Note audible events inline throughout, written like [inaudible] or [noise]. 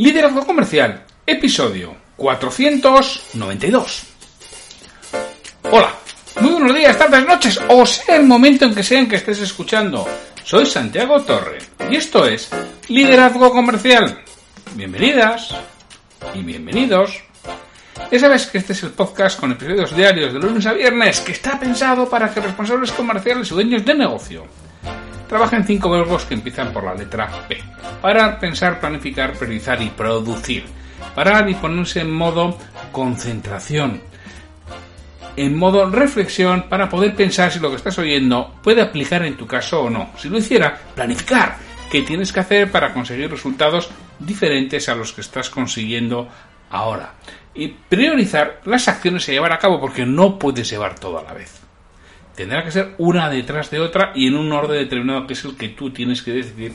Liderazgo Comercial, episodio 492. Hola, muy buenos días, tardes, noches, o sea el momento en que sean que estés escuchando. Soy Santiago Torre y esto es Liderazgo Comercial. Bienvenidas y bienvenidos. Ya sabes que este es el podcast con episodios diarios de lunes a viernes que está pensado para que responsables comerciales y dueños de negocio trabajen cinco verbos que empiezan por la letra P. Parar, pensar, planificar, priorizar y producir. Parar y ponerse en modo concentración. En modo reflexión para poder pensar si lo que estás oyendo puede aplicar en tu caso o no. Si lo hiciera, planificar qué tienes que hacer para conseguir resultados diferentes a los que estás consiguiendo ahora. Y priorizar las acciones a llevar a cabo porque no puedes llevar todo a la vez tendrá que ser una detrás de otra y en un orden determinado que es el que tú tienes que decidir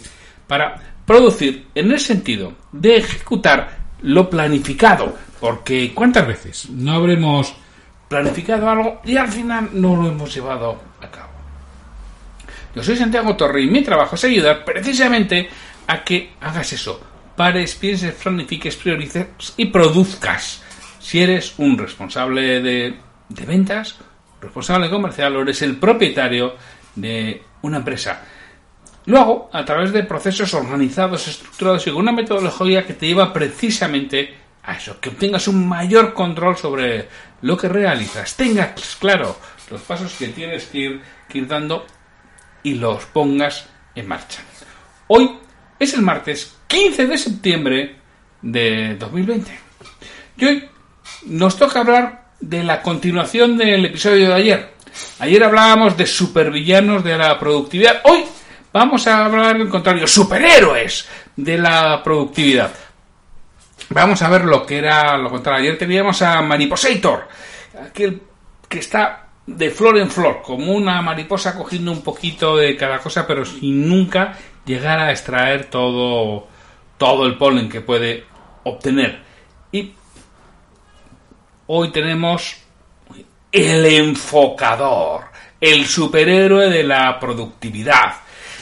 para producir en el sentido de ejecutar lo planificado. Porque ¿cuántas veces no habremos planificado algo y al final no lo hemos llevado a cabo? Yo soy Santiago Torre y mi trabajo es ayudar precisamente a que hagas eso. Pares, pienses, planifiques, priorices y produzcas. Si eres un responsable de, de ventas, responsable comercial o eres el propietario de una empresa. Lo hago a través de procesos organizados, estructurados y con una metodología que te lleva precisamente a eso, que obtengas un mayor control sobre lo que realizas, tengas claro los pasos que tienes que ir, que ir dando y los pongas en marcha. Hoy es el martes 15 de septiembre de 2020. Y hoy nos toca hablar de la continuación del episodio de ayer. Ayer hablábamos de supervillanos de la productividad. Hoy vamos a hablar del contrario, superhéroes de la productividad. Vamos a ver lo que era lo contrario. Ayer teníamos a Mariposator, aquel que está de flor en flor, como una mariposa cogiendo un poquito de cada cosa, pero sin nunca llegar a extraer todo, todo el polen que puede obtener. Y Hoy tenemos el enfocador, el superhéroe de la productividad.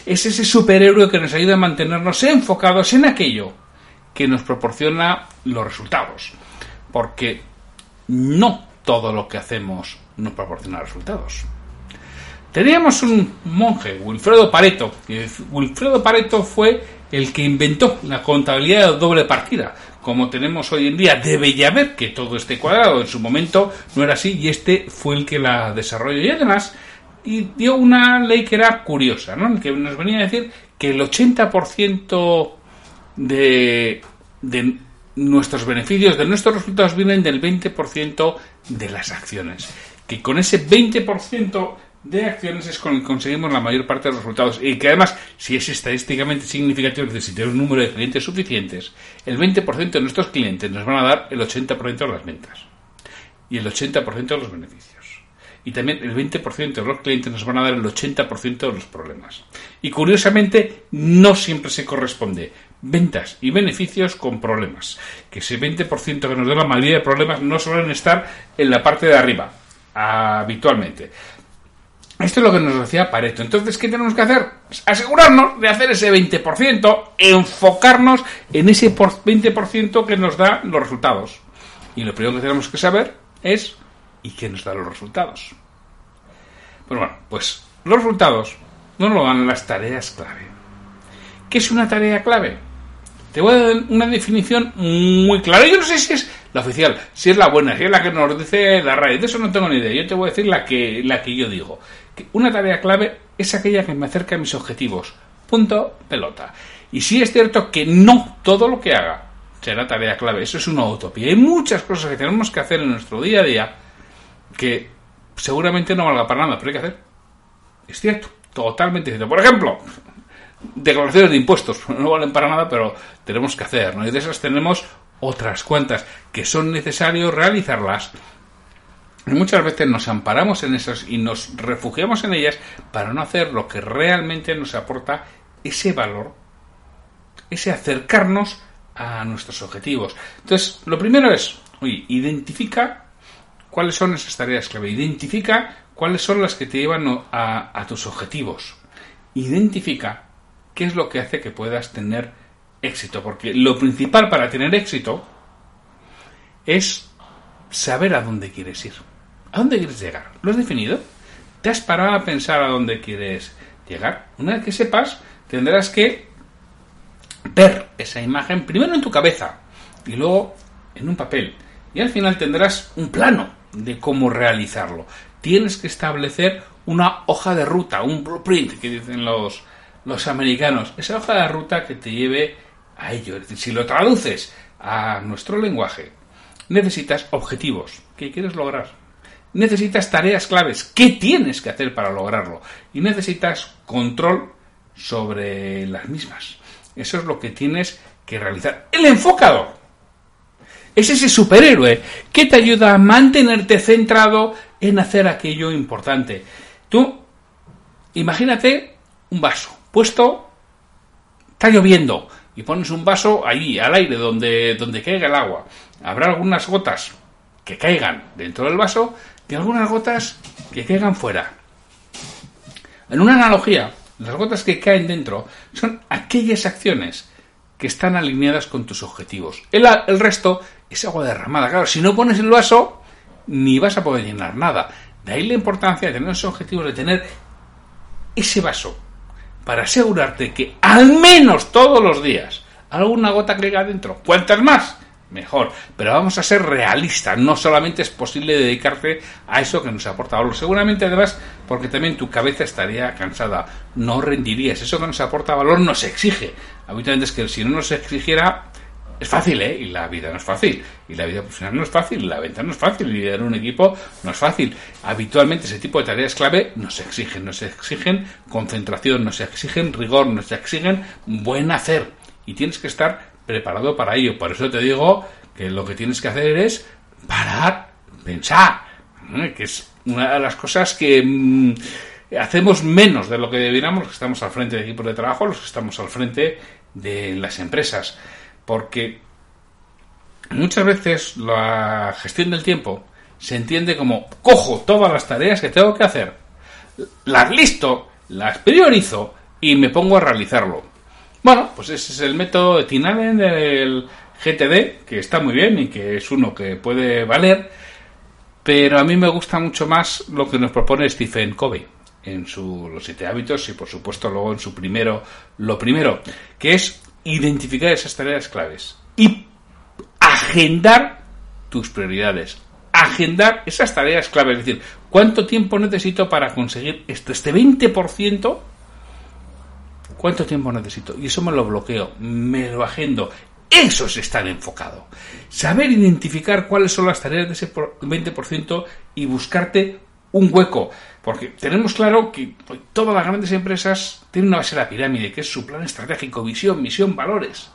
Es ese superhéroe que nos ayuda a mantenernos enfocados en aquello que nos proporciona los resultados. Porque no todo lo que hacemos nos proporciona resultados. Teníamos un monje, Wilfredo Pareto. Wilfredo Pareto fue el que inventó la contabilidad de doble partida, como tenemos hoy en día, debe ya ver que todo esté cuadrado. En su momento no era así y este fue el que la desarrolló. Y además y dio una ley que era curiosa, ¿no? que nos venía a decir que el 80% de, de nuestros beneficios, de nuestros resultados, vienen del 20% de las acciones. Que con ese 20% de acciones es con el que conseguimos la mayor parte de los resultados y que además, si es estadísticamente significativo, es decir, un número de clientes suficientes, el 20% de nuestros clientes nos van a dar el 80% de las ventas y el 80% de los beneficios. Y también el 20% de los clientes nos van a dar el 80% de los problemas. Y curiosamente, no siempre se corresponde ventas y beneficios con problemas. Que ese 20% que nos da la mayoría de problemas no suelen estar en la parte de arriba, habitualmente. Esto es lo que nos decía Pareto. Entonces, ¿qué tenemos que hacer? Pues asegurarnos de hacer ese 20%, enfocarnos en ese 20% que nos da los resultados. Y lo primero que tenemos que saber es ¿y qué nos da los resultados? Pues bueno, pues los resultados no lo dan las tareas clave. ¿Qué es una tarea clave? Te voy a dar una definición muy clara. Yo no sé si es la oficial, si es la buena, si es la que nos dice la RAE. De eso no tengo ni idea. Yo te voy a decir la que, la que yo digo. Que una tarea clave es aquella que me acerca a mis objetivos. Punto, pelota. Y sí es cierto que no todo lo que haga será tarea clave. Eso es una utopía. Hay muchas cosas que tenemos que hacer en nuestro día a día que seguramente no valga para nada, pero hay que hacer. Es cierto, totalmente cierto. Por ejemplo, declaraciones de impuestos [laughs] no valen para nada, pero tenemos que hacer, ¿no? Y de esas tenemos otras cuantas que son necesarios realizarlas. Y muchas veces nos amparamos en esas y nos refugiamos en ellas para no hacer lo que realmente nos aporta ese valor, ese acercarnos a nuestros objetivos. Entonces, lo primero es, oye, identifica cuáles son esas tareas clave, identifica cuáles son las que te llevan a tus objetivos, identifica qué es lo que hace que puedas tener éxito, porque lo principal para tener éxito es saber a dónde quieres ir. ¿A dónde quieres llegar? ¿Lo has definido? ¿Te has parado a pensar a dónde quieres llegar? Una vez que sepas, tendrás que ver esa imagen primero en tu cabeza y luego en un papel. Y al final tendrás un plano de cómo realizarlo. Tienes que establecer una hoja de ruta, un blueprint que dicen los, los americanos. Esa hoja de ruta que te lleve a ello. Es decir, si lo traduces a nuestro lenguaje, necesitas objetivos. ¿Qué quieres lograr? Necesitas tareas claves. ¿Qué tienes que hacer para lograrlo? Y necesitas control sobre las mismas. Eso es lo que tienes que realizar. El enfocador es ese superhéroe que te ayuda a mantenerte centrado en hacer aquello importante. Tú, imagínate un vaso puesto, está lloviendo y pones un vaso ahí al aire donde, donde caiga el agua. Habrá algunas gotas que caigan dentro del vaso y algunas gotas que caigan fuera. En una analogía, las gotas que caen dentro son aquellas acciones que están alineadas con tus objetivos. El, el, resto es agua derramada. Claro, si no pones el vaso, ni vas a poder llenar nada. De ahí la importancia de tener esos objetivos, de tener ese vaso, para asegurarte que al menos todos los días alguna gota caiga dentro. ¿Cuántas más? mejor. Pero vamos a ser realistas, no solamente es posible dedicarte a eso que nos aporta valor. Seguramente además porque también tu cabeza estaría cansada, no rendirías. Eso que nos aporta valor nos exige. Habitualmente es que si no nos exigiera, es fácil, ¿eh? Y la vida no es fácil. Y la vida profesional no es fácil, la venta no es fácil, liderar un equipo no es fácil. Habitualmente ese tipo de tareas clave nos exigen, nos exigen concentración, nos exigen rigor, nos exigen buen hacer. Y tienes que estar preparado para ello. Por eso te digo que lo que tienes que hacer es parar, pensar, que es una de las cosas que mm, hacemos menos de lo que debiéramos los que estamos al frente de equipos de trabajo, los que estamos al frente de las empresas. Porque muchas veces la gestión del tiempo se entiende como cojo todas las tareas que tengo que hacer, las listo, las priorizo y me pongo a realizarlo. Bueno, pues ese es el método de Tinalen del GTD, que está muy bien y que es uno que puede valer, pero a mí me gusta mucho más lo que nos propone Stephen Covey en su, los siete hábitos y por supuesto luego en su primero, lo primero, que es identificar esas tareas claves y agendar tus prioridades. Agendar esas tareas claves, es decir, cuánto tiempo necesito para conseguir esto, este 20% ¿Cuánto tiempo necesito? Y eso me lo bloqueo, me lo agendo. Eso es estar enfocado. Saber identificar cuáles son las tareas de ese 20% y buscarte un hueco. Porque tenemos claro que todas las grandes empresas tienen una base de la pirámide, que es su plan estratégico, visión, misión, valores.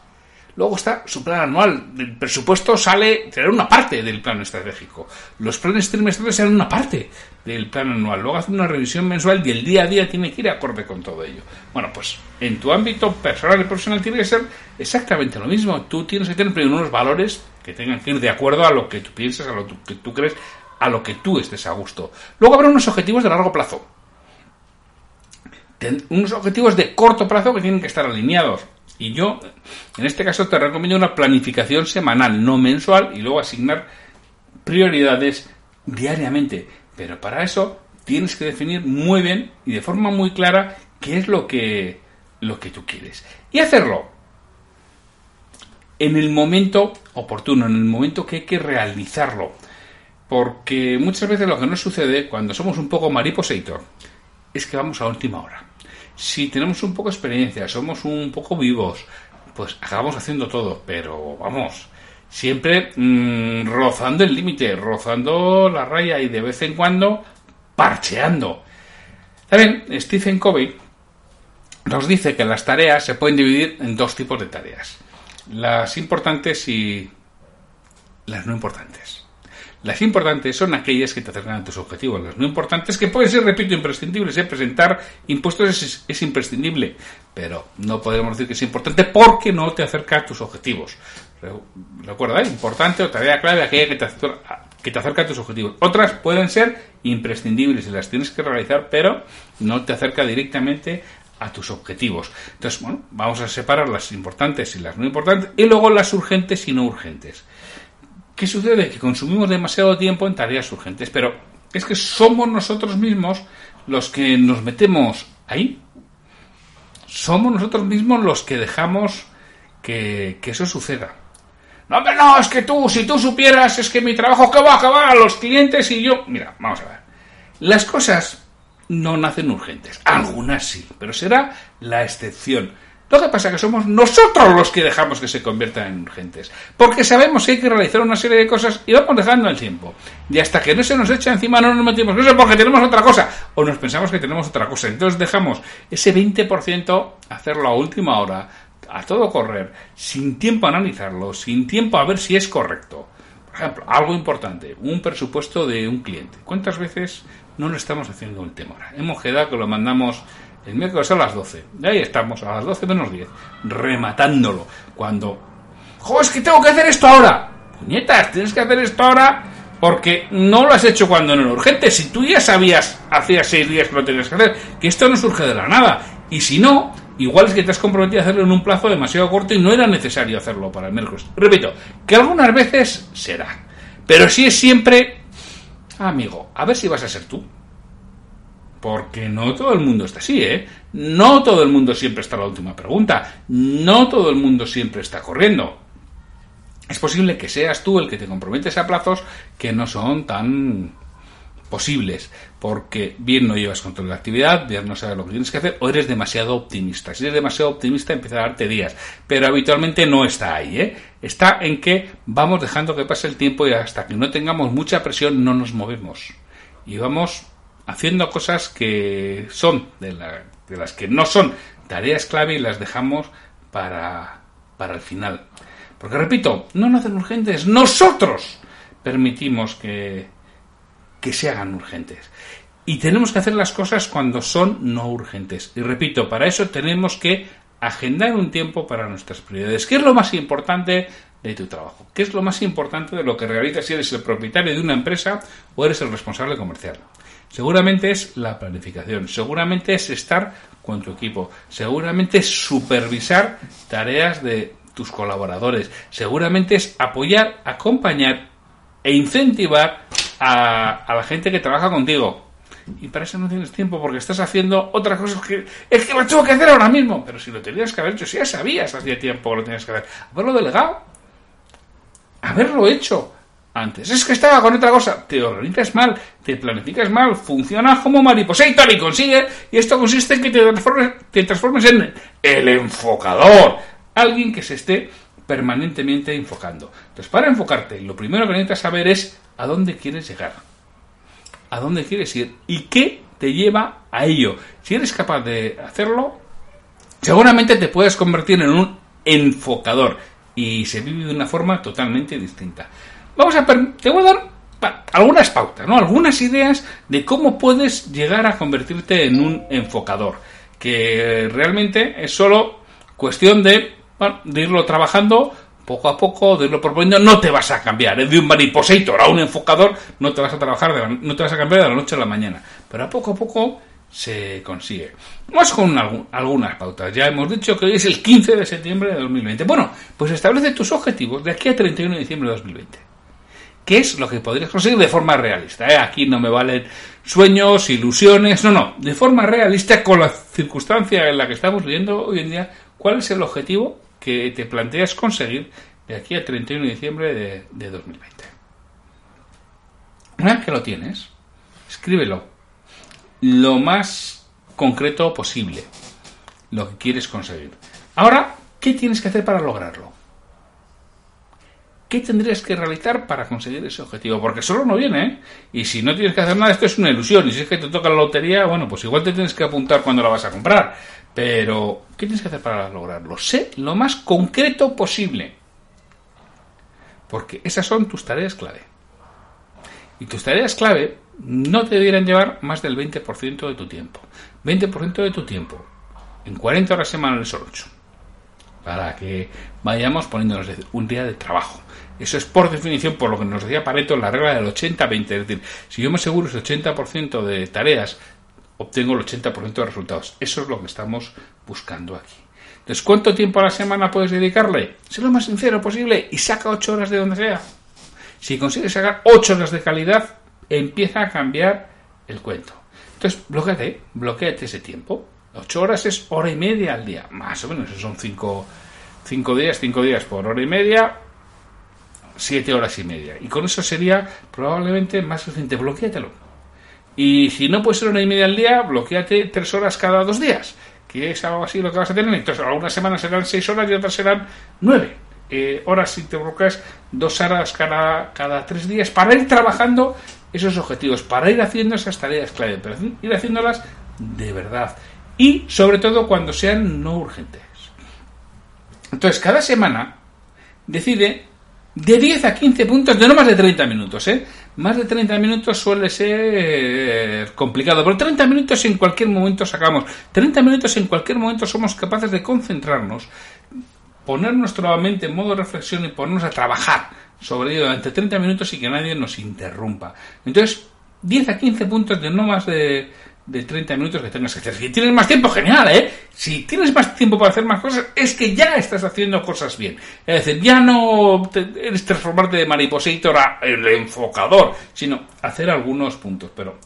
Luego está su plan anual. El presupuesto sale, será una parte del plan estratégico. Los planes trimestrales serán una parte del plan anual. Luego hace una revisión mensual y el día a día tiene que ir acorde con todo ello. Bueno, pues en tu ámbito personal y profesional tiene que ser exactamente lo mismo. Tú tienes que tener primero unos valores que tengan que ir de acuerdo a lo que tú piensas, a lo que tú crees, a lo que tú estés a gusto. Luego habrá unos objetivos de largo plazo. unos objetivos de corto plazo que tienen que estar alineados y yo, en este caso, te recomiendo una planificación semanal, no mensual, y luego asignar prioridades diariamente. Pero para eso tienes que definir muy bien y de forma muy clara qué es lo que, lo que tú quieres. Y hacerlo en el momento oportuno, en el momento que hay que realizarlo. Porque muchas veces lo que nos sucede cuando somos un poco mariposator es que vamos a última hora si tenemos un poco de experiencia, somos un poco vivos, pues acabamos haciendo todo, pero vamos, siempre mm, rozando el límite, rozando la raya y de vez en cuando parcheando. También Stephen Covey nos dice que las tareas se pueden dividir en dos tipos de tareas, las importantes y las no importantes. Las importantes son aquellas que te acercan a tus objetivos. Las no importantes que pueden ser, repito, imprescindibles. ¿eh? Presentar impuestos es, imprescindible, pero no podemos decir que es importante porque no te acerca a tus objetivos. Recuerda, ¿eh? importante o tarea clave aquella que te, que te acerca a tus objetivos. Otras pueden ser imprescindibles y las tienes que realizar, pero no te acerca directamente a tus objetivos. Entonces, bueno, vamos a separar las importantes y las no importantes y luego las urgentes y no urgentes. ¿Qué sucede? Que consumimos demasiado tiempo en tareas urgentes, pero es que somos nosotros mismos los que nos metemos ahí. Somos nosotros mismos los que dejamos que, eso suceda. No, pero no, es que tú, si tú supieras, es que mi trabajo que va los clientes y yo. Mira, vamos a ver. Las cosas no nacen urgentes. Algunas sí, pero será la excepción. Lo que pasa es que somos nosotros los que dejamos que se conviertan en urgentes. Porque sabemos que hay que realizar una serie de cosas y vamos dejando el tiempo. Y hasta que no se nos echa encima no nos metemos eso porque tenemos otra cosa. O nos pensamos que tenemos otra cosa. Entonces dejamos ese 20% hacerlo a última hora, a todo correr, sin tiempo a analizarlo, sin tiempo a ver si es correcto. Por ejemplo, algo importante, un presupuesto de un cliente. ¿Cuántas veces no lo estamos haciendo el tema? Hemos quedado que lo mandamos el miércoles a las 12. Y ahí estamos, a las 12 menos 10, rematándolo. Cuando, ¡jo, es que tengo que hacer esto ahora! Puñetas, tienes que hacer esto ahora porque no lo has hecho cuando no era urgente. Si tú ya sabías, hacía seis días que lo tenías que hacer, que esto no surge de la nada. Y si no, igual es que te has comprometido a hacerlo en un plazo demasiado corto y no era necesario hacerlo para el miércoles. Repito, que algunas veces será. Pero si es siempre, amigo, a ver si vas a ser tú. Porque no todo el mundo está así, ¿eh? No todo el mundo siempre está la última pregunta. No todo el mundo siempre está corriendo. Es posible que seas tú el que te comprometes a plazos que no son tan posibles, porque bien no llevas control de la actividad, bien no sabes lo que tienes que hacer, o eres demasiado optimista. Si eres demasiado optimista, empieza a darte días, pero habitualmente no está ahí, ¿eh? Está en que vamos dejando que pase el tiempo y hasta que no tengamos mucha presión no nos movemos. Y vamos haciendo cosas que son de, las que no son tareas clave y las dejamos para, para el final. Porque repito, no nacen urgentes, nosotros permitimos que, que se hagan urgentes. Y tenemos que hacer las cosas cuando son no urgentes. Y repito, para eso tenemos que agendar un tiempo para nuestras prioridades. ¿Qué es lo más importante de tu trabajo? ¿Qué es lo más importante de lo que realizas si eres el propietario de una empresa o eres el responsable comercial? Seguramente es la planificación, seguramente es estar con tu equipo, seguramente es supervisar tareas de tus colaboradores, seguramente es apoyar, acompañar e incentivar a, la gente que trabaja contigo. Y para eso no tienes tiempo porque estás haciendo otras cosas que es que lo tengo que hacer ahora mismo. Pero si lo tenías que haber hecho, si ya sabías hacía tiempo que lo tenías que hacer, haberlo delegado, haberlo hecho antes. Es que estaba con otra cosa. Te organizas mal, te planificas mal, funciona como mariposa y tal y consigue. Y esto consiste en que te transformes, te transformes en el enfocador. Alguien que se esté permanentemente enfocando. Entonces, para enfocarte, lo primero que necesitas saber es a dónde quieres llegar. A dónde quieres ir y qué te lleva a ello. Si eres capaz de hacerlo, seguramente te puedes convertir en un enfocador y se vive de una forma totalmente distinta. Vamos a te voy a dar algunas pautas, ¿no? Algunas ideas de cómo puedes llegar a convertirte en un enfocador, que realmente es solo cuestión de, de irlo trabajando poco a poco, de irlo proponiendo, no te vas a cambiar, ¿eh? de un maniposator a un enfocador, no te vas a trabajar, no te vas a cambiar de la noche a la mañana, pero a poco a poco se consigue. Vamos con algunas pautas. Ya hemos dicho que hoy es el 15 de septiembre de 2020. Bueno, pues establece tus objetivos de aquí a 31 de diciembre de 2020 qué es lo que podrías conseguir de forma realista. ¿eh? Aquí no me valen sueños, ilusiones, no, no, de forma realista con la circunstancia en la que estamos viviendo hoy en día, ¿cuál es el objetivo que te planteas conseguir de aquí a 31 de diciembre de, de 2020? Una vez que lo tienes, escríbelo lo más concreto posible, lo que quieres conseguir. Ahora, ¿qué tienes que hacer para lograrlo? ¿Qué tendrías que realizar para conseguir ese objetivo? Porque solo no viene, ¿eh? Y si no tienes que hacer nada, esto es una ilusión. Y si es que te toca la lotería, bueno, pues igual te tienes que apuntar cuando la vas a comprar. Pero, ¿qué tienes que hacer para lograrlo? Sé lo más concreto posible. Porque esas son tus tareas clave. Y tus tareas clave no te debieran llevar más del 20% de tu tiempo. 20% de tu tiempo. En 40 horas semanales son 8. Para que vayamos poniéndonos un día de trabajo. Eso es por definición, por lo que nos decía Pareto, la regla del 80-20. Es decir, si yo me aseguro ese 80% de tareas obtengo el 80% de resultados. Eso es lo que estamos buscando aquí. Entonces, ¿cuánto tiempo a la semana puedes dedicarle? Sé lo más sincero posible y saca 8 horas de donde sea. Si consigues sacar 8 horas de calidad, empieza a cambiar el cuento. Entonces, bloqueate, bloqueate ese tiempo. 8 horas es hora y media al día, más o menos, son 5 días, 5 días por hora y media, 7 horas y media. Y con eso sería probablemente más suficiente. Bloquéatelo. Y si no puede ser una y media al día, bloqueate 3 horas cada dos días, que es algo así lo que vas a tener. Entonces, algunas semanas serán 6 horas y otras serán 9 eh, horas si te bloqueas, dos horas cada, cada tres días para ir trabajando esos objetivos, para ir haciendo esas tareas clave, pero ir haciéndolas de verdad. Y sobre todo cuando sean no urgentes. Entonces, cada semana decide de 10 a 15 puntos de no más de 30 minutos, ¿eh? Más de 30 minutos suele ser complicado, pero 30 minutos en cualquier momento sacamos. 30 minutos en cualquier momento somos capaces de concentrarnos, poner nuestra mente en modo reflexión y ponernos a trabajar sobre ello durante 30 minutos y que nadie nos interrumpa. Entonces, 10 a 15 puntos de no más de, de 30 minutos que tengas que hacer. Si tienes más tiempo, genial, ¿eh? Si tienes más tiempo para hacer más cosas, es que ya estás haciendo cosas bien. Es decir, ya no eres transformarte de mariposator a el enfocador, sino hacer algunos puntos. Pero,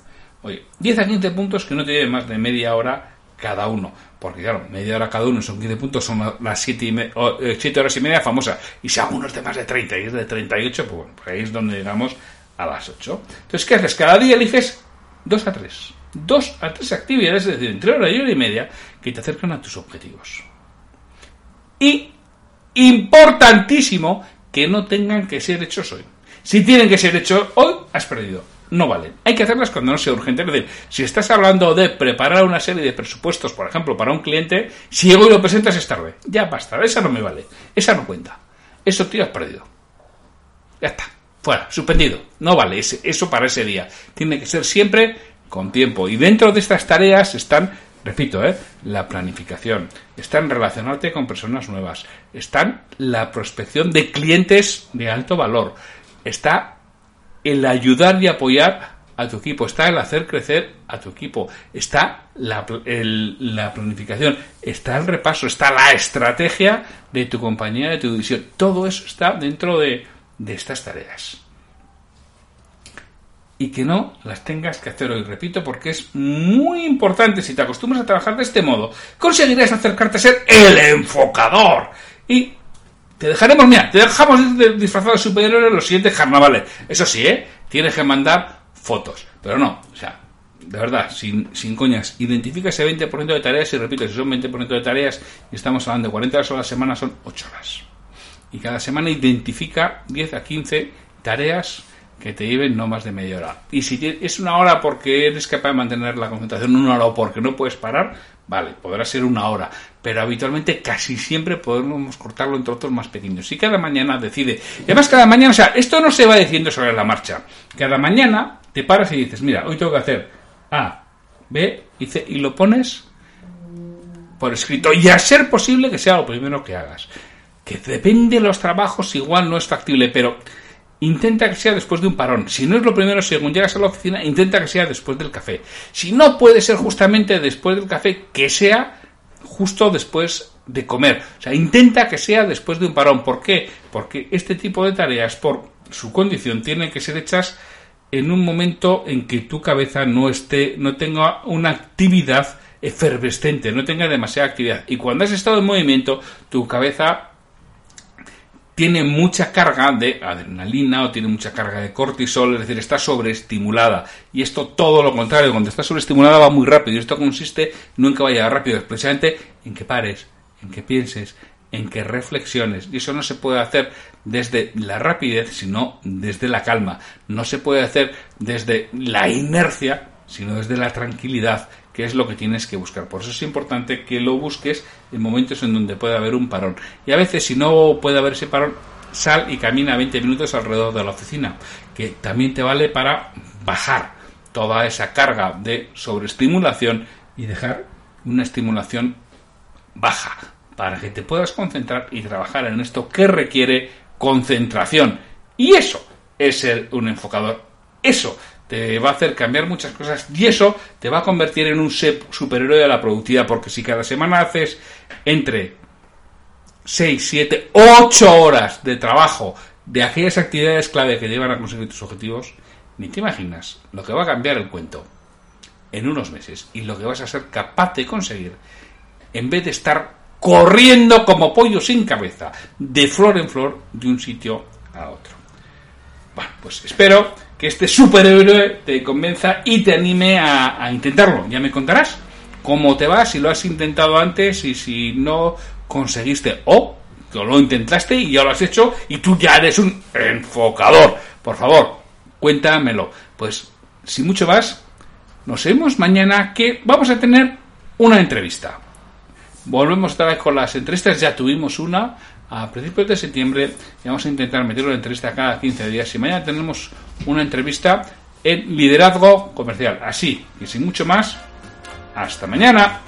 oye, 10 a 15 puntos que no te lleven más de media hora cada uno. Porque claro, media hora cada uno son 15 puntos, son las 7, y 7 eh, horas y media famosas. Y si alguno es de más de 30 y es de 38, pues bueno, pues ahí es donde llegamos a las 8. Entonces, ¿qué haces? Cada día eliges 2 a 3. 2 a 3 actividades, es decir, entre hora y hora y media, que te acercan a tus objetivos. Y, importantísimo, que no tengan que ser hechos hoy. Si tienen que ser hechos hoy, has perdido no valen. Hay que hacerlas cuando no sea urgente. Es decir, si estás hablando de preparar una serie de presupuestos, por ejemplo, para un cliente, si hoy lo presentas es tarde. Ya basta, esa no me vale. Esa no cuenta. Eso, tío, has perdido. Ya está. Fuera, suspendido. No vale eso para ese día. Tiene que ser siempre con tiempo. Y dentro de estas tareas están, repito, ¿eh? la planificación, están relacionarte con personas nuevas, están la prospección de clientes de alto valor, está el ayudar y apoyar a tu equipo, está el hacer crecer a tu equipo, está la, la, planificación, está el repaso, está la estrategia de tu compañía, de tu división. Todo eso está dentro de, de estas tareas. Y que no las tengas que hacer hoy, repito, porque es muy importante. Si te acostumbras a trabajar de este modo, conseguirás acercarte a ser el enfocador. Y te dejaremos, mira, te dejamos disfrazado de superhéroe en los siguientes carnavales. Eso sí, ¿eh? Tienes que mandar fotos. Pero no, o sea, de verdad, sin, sin coñas, identifica ese 20% de tareas y repito, si son 20% de tareas y estamos hablando de 40 horas a la semana, son 8 horas. Y cada semana identifica 10 a 15 tareas que te lleven no más de media hora. Y si es una hora porque eres capaz de mantener la concentración una hora o porque no puedes parar, vale, podrá ser una hora. Pero habitualmente casi siempre podemos cortarlo entre otros más pequeños. Y cada mañana decide. Y además cada mañana, o sea, esto no se va diciendo sobre la marcha. Cada mañana te paras y dices, mira, hoy tengo que hacer A, B y C. Y lo pones por escrito. Y a ser posible que sea lo primero que hagas. Que depende de los trabajos, igual no es factible, pero intenta que sea después de un parón. Si no es lo primero, según llegas a la oficina, intenta que sea después del café. Si no puede ser justamente después del café, que sea justo después de comer. O sea, intenta que sea después de un parón. ¿Por qué? Porque este tipo de tareas, por su condición, tienen que ser hechas en un momento en que tu cabeza no esté, no tenga una actividad efervescente, no tenga demasiada actividad. Y cuando has estado en movimiento, tu cabeza tiene mucha carga de adrenalina o tiene mucha carga de cortisol, es decir, está sobreestimulada. Y esto todo lo contrario, cuando está sobreestimulada va muy rápido. Y esto consiste no en que vaya rápido, precisamente en que pares, en que pienses, en que reflexiones. Y eso no se puede hacer desde la rapidez, sino desde la calma. No se puede hacer desde la inercia, sino desde la tranquilidad que es lo que tienes que buscar. Por eso es importante que lo busques en momentos en donde pueda haber un parón. Y a veces, si no puede haber ese parón, sal y camina 20 minutos alrededor de la oficina, que también te vale para bajar toda esa carga de sobreestimulación y dejar una estimulación baja para que te puedas concentrar y trabajar en esto que requiere concentración. Y eso es ser un enfocador. Eso te va a hacer cambiar muchas cosas y eso te va a convertir en un superhéroe de la productividad, porque si cada semana haces entre 6, 7, 8 horas de trabajo de aquellas actividades clave que llevan a conseguir tus objetivos, ni te imaginas lo que va a cambiar el cuento en unos meses y lo que vas a ser capaz de conseguir en vez de estar corriendo como pollo sin cabeza, de flor en flor, de un sitio a otro. Bueno, pues espero que este superhéroe te convenza y te anime a, intentarlo. Ya me contarás cómo te va, si lo has intentado antes y si no conseguiste o que lo intentaste y ya lo has hecho y tú ya eres un enfocador. Por favor, cuéntamelo. Pues, sin mucho más, nos vemos mañana que vamos a tener una entrevista. Volvemos otra vez con las entrevistas, ya tuvimos una a principios de septiembre vamos a intentar meter una entrevista cada 15 días y mañana tenemos una entrevista en liderazgo comercial. Así y sin mucho más, hasta mañana.